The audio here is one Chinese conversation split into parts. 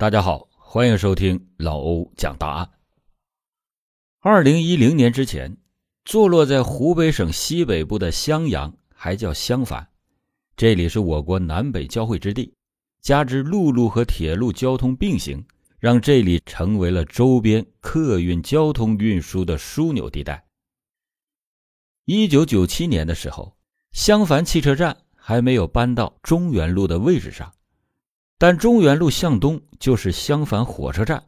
大家好，欢迎收听老欧讲大案。二零一零年之前，坐落在湖北省西北部的襄阳，还叫襄樊，这里是我国南北交汇之地，加之陆路和铁路交通并行，让这里成为了周边客运交通运输的枢纽地带。一九九七年的时候，襄樊汽车站还没有搬到中原路的位置上。但中原路向东就是襄樊火车站，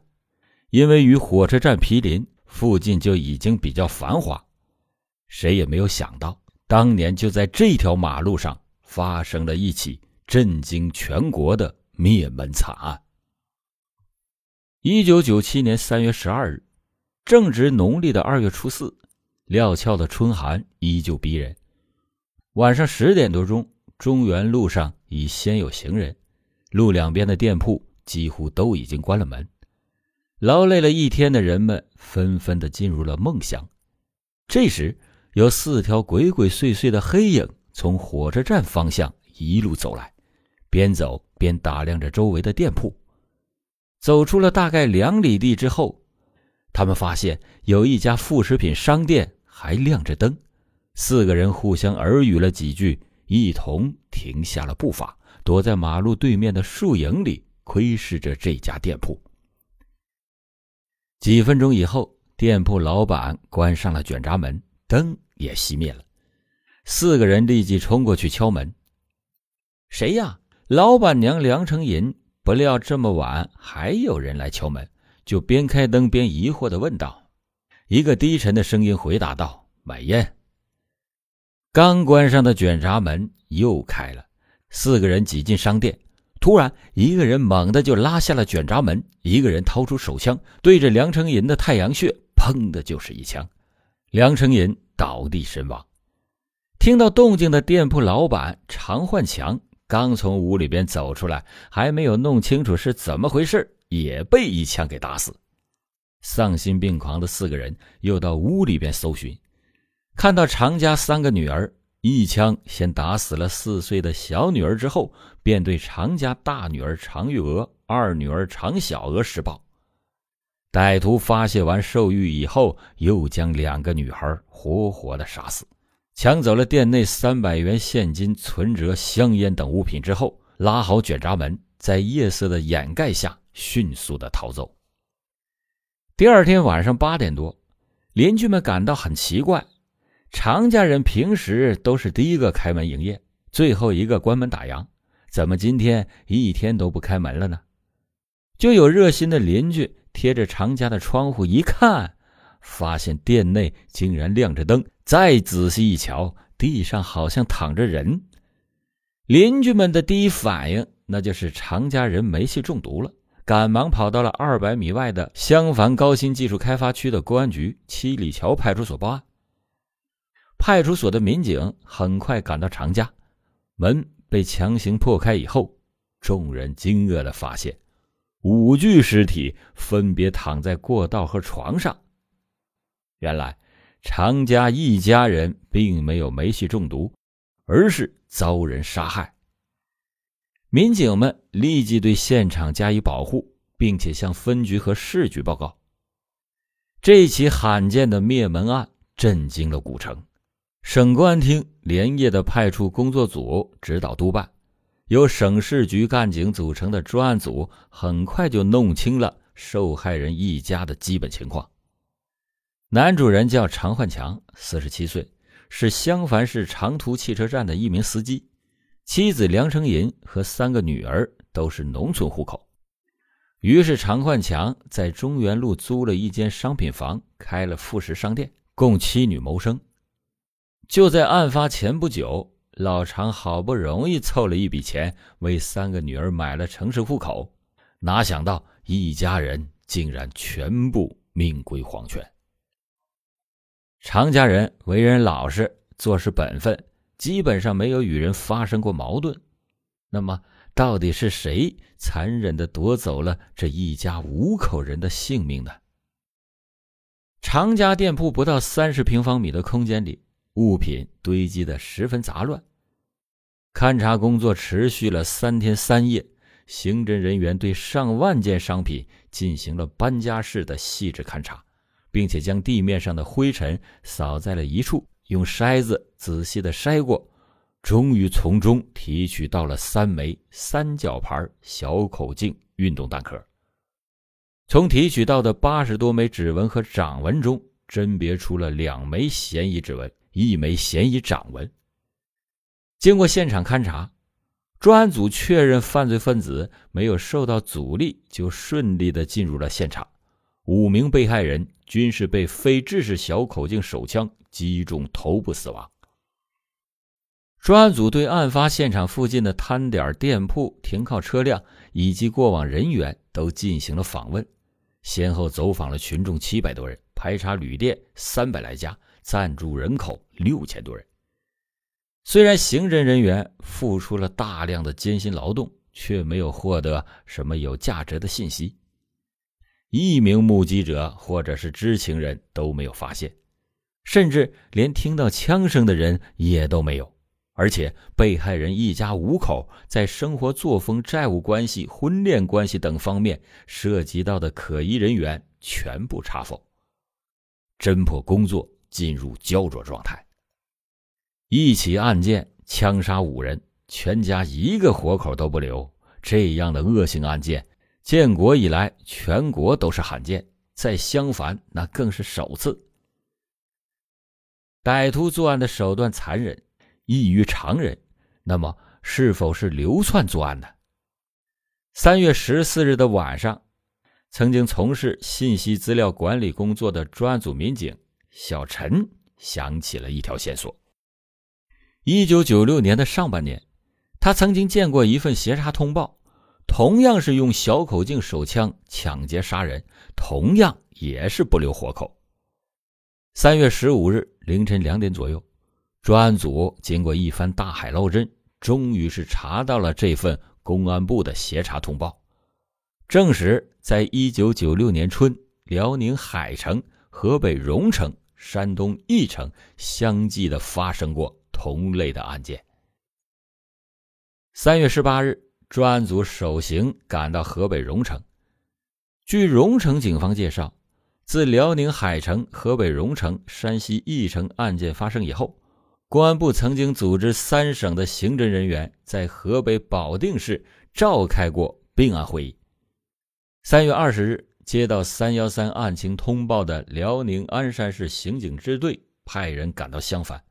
因为与火车站毗邻，附近就已经比较繁华。谁也没有想到，当年就在这条马路上发生了一起震惊全国的灭门惨案。一九九七年三月十二日，正值农历的二月初四，料峭的春寒依旧逼人。晚上十点多钟，中原路上已鲜有行人。路两边的店铺几乎都已经关了门，劳累了一天的人们纷纷的进入了梦乡。这时，有四条鬼鬼祟祟的黑影从火车站方向一路走来，边走边打量着周围的店铺。走出了大概两里地之后，他们发现有一家副食品商店还亮着灯。四个人互相耳语了几句，一同停下了步伐。躲在马路对面的树影里窥视着这家店铺。几分钟以后，店铺老板关上了卷闸门，灯也熄灭了。四个人立即冲过去敲门：“谁呀？”老板娘梁成银不料这么晚还有人来敲门，就边开灯边疑惑地问道。一个低沉的声音回答道：“买烟。”刚关上的卷闸门又开了。四个人挤进商店，突然，一个人猛地就拉下了卷闸门，一个人掏出手枪，对着梁成银的太阳穴，砰的就是一枪，梁成银倒地身亡。听到动静的店铺老板常焕强刚从屋里边走出来，还没有弄清楚是怎么回事，也被一枪给打死。丧心病狂的四个人又到屋里边搜寻，看到常家三个女儿。一枪先打死了四岁的小女儿之后，便对常家大女儿常玉娥、二女儿常小娥施暴。歹徒发泄完兽欲以后，又将两个女孩活活的杀死，抢走了店内三百元现金、存折、香烟等物品之后，拉好卷闸门，在夜色的掩盖下迅速的逃走。第二天晚上八点多，邻居们感到很奇怪。常家人平时都是第一个开门营业，最后一个关门打烊，怎么今天一天都不开门了呢？就有热心的邻居贴着常家的窗户一看，发现店内竟然亮着灯，再仔细一瞧，地上好像躺着人。邻居们的第一反应那就是常家人煤气中毒了，赶忙跑到了二百米外的襄樊高新技术开发区的公安局七里桥派出所报案。派出所的民警很快赶到常家，门被强行破开以后，众人惊愕的发现，五具尸体分别躺在过道和床上。原来，常家一家人并没有煤气中毒，而是遭人杀害。民警们立即对现场加以保护，并且向分局和市局报告。这起罕见的灭门案震惊了古城。省公安厅连夜的派出工作组指导督办，由省市局干警组成的专案组很快就弄清了受害人一家的基本情况。男主人叫常焕强，四十七岁，是襄樊市长途汽车站的一名司机，妻子梁成银和三个女儿都是农村户口。于是常焕强在中原路租了一间商品房，开了副食商店，供妻女谋生。就在案发前不久，老常好不容易凑了一笔钱，为三个女儿买了城市户口，哪想到一家人竟然全部命归黄泉。常家人为人老实，做事本分，基本上没有与人发生过矛盾。那么，到底是谁残忍的夺走了这一家五口人的性命呢？常家店铺不到三十平方米的空间里。物品堆积的十分杂乱，勘查工作持续了三天三夜，刑侦人员对上万件商品进行了搬家式的细致勘查，并且将地面上的灰尘扫在了一处，用筛子仔细的筛过，终于从中提取到了三枚三角牌小口径运动弹壳。从提取到的八十多枚指纹和掌纹中，甄别出了两枚嫌疑指纹，一枚嫌疑掌纹。经过现场勘查。专案组确认，犯罪分子没有受到阻力，就顺利的进入了现场。五名被害人均是被非制式小口径手枪击中头部死亡。专案组对案发现场附近的摊点、店铺、停靠车辆以及过往人员都进行了访问，先后走访了群众七百多人，排查旅店三百来家，暂住人口六千多人。虽然刑侦人员付出了大量的艰辛劳动，却没有获得什么有价值的信息，一名目击者或者是知情人都没有发现，甚至连听到枪声的人也都没有。而且，被害人一家五口在生活作风、债务关系、婚恋关系等方面涉及到的可疑人员全部查否，侦破工作进入焦灼状态。一起案件枪杀五人，全家一个活口都不留，这样的恶性案件，建国以来全国都是罕见，在襄樊那更是首次。歹徒作案的手段残忍，异于常人，那么是否是流窜作案呢？三月十四日的晚上，曾经从事信息资料管理工作的专案组民警小陈想起了一条线索。一九九六年的上半年，他曾经见过一份协查通报，同样是用小口径手枪抢劫杀人，同样也是不留活口。三月十五日凌晨两点左右，专案组经过一番大海捞针，终于是查到了这份公安部的协查通报，证实在一九九六年春，辽宁海城、河北荣城、山东翼城相继的发生过。同类的案件。三月十八日，专案组首行赶到河北荣城。据荣城警方介绍，自辽宁海城、河北荣城、山西翼城案件发生以后，公安部曾经组织三省的刑侦人员在河北保定市召开过并案会议。三月二十日，接到三幺三案情通报的辽宁鞍山市刑警支队派人赶到襄樊。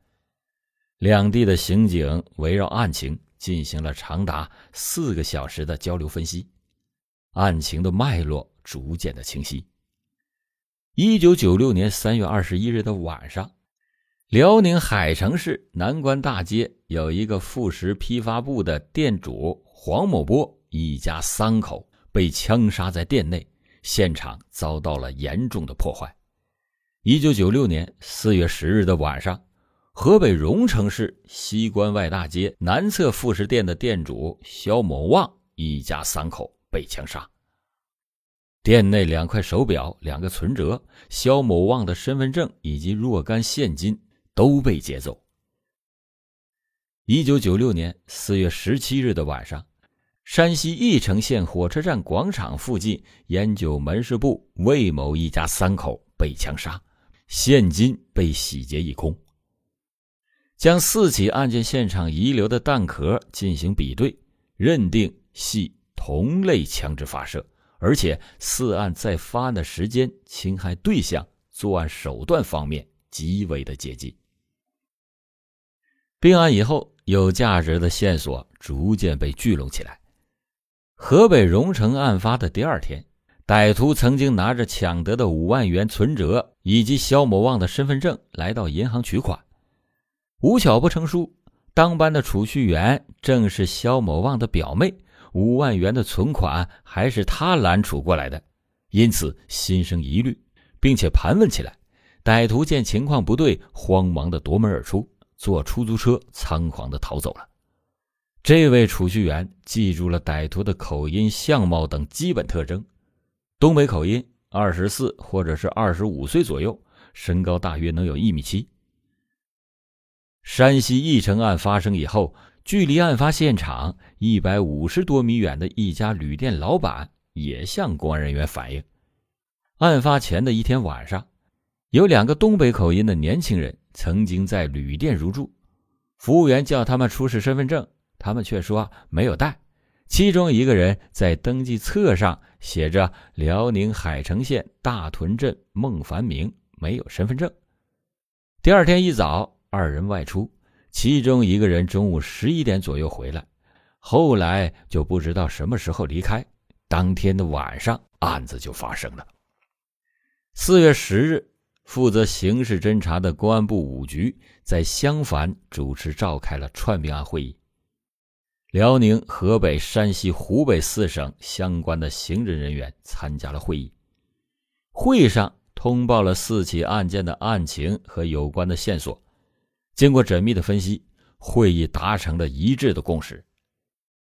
两地的刑警围绕案情进行了长达四个小时的交流分析，案情的脉络逐渐的清晰。一九九六年三月二十一日的晚上，辽宁海城市南关大街有一个副食批发部的店主黄某波一家三口被枪杀在店内，现场遭到了严重的破坏。一九九六年四月十日的晚上。河北荣城市西关外大街南侧副食店的店主肖某旺一家三口被枪杀。店内两块手表、两个存折、肖某旺的身份证以及若干现金都被劫走。一九九六年四月十七日的晚上，山西翼城县火车站广场附近烟酒门市部魏某一家三口被枪杀，现金被洗劫一空。将四起案件现场遗留的弹壳进行比对，认定系同类枪支发射，而且四案在发案的时间、侵害对象、作案手段方面极为的接近。并案以后，有价值的线索逐渐被聚拢起来。河北荣城案发的第二天，歹徒曾经拿着抢得的五万元存折以及肖某旺的身份证来到银行取款。无巧不成书，当班的储蓄员正是肖某旺的表妹，五万元的存款还是他揽储过来的，因此心生疑虑，并且盘问起来。歹徒见情况不对，慌忙的夺门而出，坐出租车仓皇的逃走了。这位储蓄员记住了歹徒的口音、相貌等基本特征：东北口音，二十四或者是二十五岁左右，身高大约能有一米七。山西翼城案发生以后，距离案发现场一百五十多米远的一家旅店老板也向公安人员反映，案发前的一天晚上，有两个东北口音的年轻人曾经在旅店入住，服务员叫他们出示身份证，他们却说没有带。其中一个人在登记册上写着辽宁海城县大屯镇孟凡明，没有身份证。第二天一早，二人外出，其中一个人中午十一点左右回来，后来就不知道什么时候离开。当天的晚上，案子就发生了。四月十日，负责刑事侦查的公安部五局在襄樊主持召开了串并案会议。辽宁、河北、山西、湖北四省相关的刑侦人员参加了会议。会上通报了四起案件的案情和有关的线索。经过缜密的分析，会议达成了一致的共识：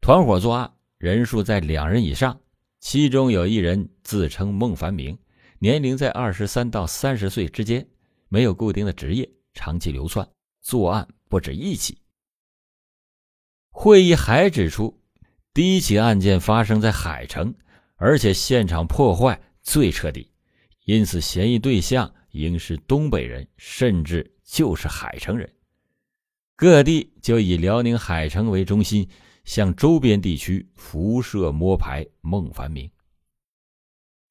团伙作案人数在两人以上，其中有一人自称孟凡明，年龄在二十三到三十岁之间，没有固定的职业，长期流窜，作案不止一起。会议还指出，第一起案件发生在海城，而且现场破坏最彻底，因此嫌疑对象应是东北人，甚至就是海城人。各地就以辽宁海城为中心，向周边地区辐射摸排孟凡明。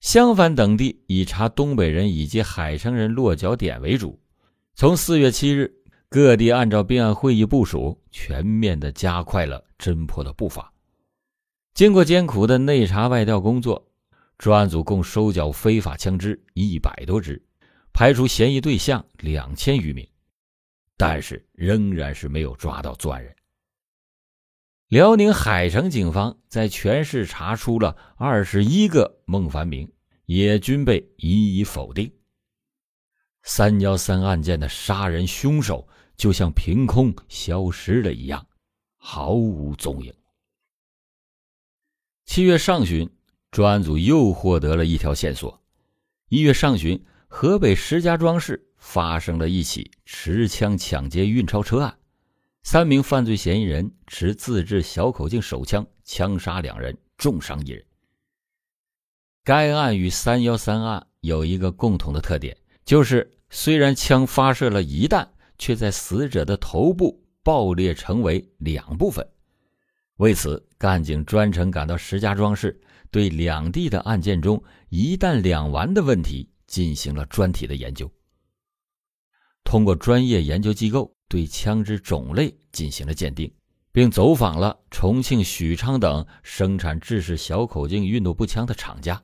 襄樊等地以查东北人以及海城人落脚点为主，从四月七日。各地按照并案会议部署，全面的加快了侦破的步伐。经过艰苦的内查外调工作，专案组共收缴非法枪支一百多支，排除嫌疑对象两千余名，但是仍然是没有抓到作案人。辽宁海城警方在全市查出了二十一个孟凡明，也均被一一否定。三幺三案件的杀人凶手。就像凭空消失了一样，毫无踪影。七月上旬，专案组又获得了一条线索：一月上旬，河北石家庄市发生了一起持枪抢劫运钞车案，三名犯罪嫌疑人持自制小口径手枪枪杀两人，重伤一人。该案与三幺三案有一个共同的特点，就是虽然枪发射了一弹。却在死者的头部爆裂成为两部分。为此，干警专程赶到石家庄市，对两地的案件中一弹两完的问题进行了专题的研究。通过专业研究机构对枪支种类进行了鉴定，并走访了重庆、许昌等生产制式小口径运动步枪的厂家。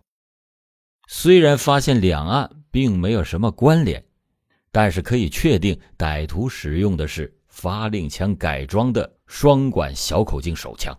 虽然发现两案并没有什么关联。但是可以确定，歹徒使用的是发令枪改装的双管小口径手枪。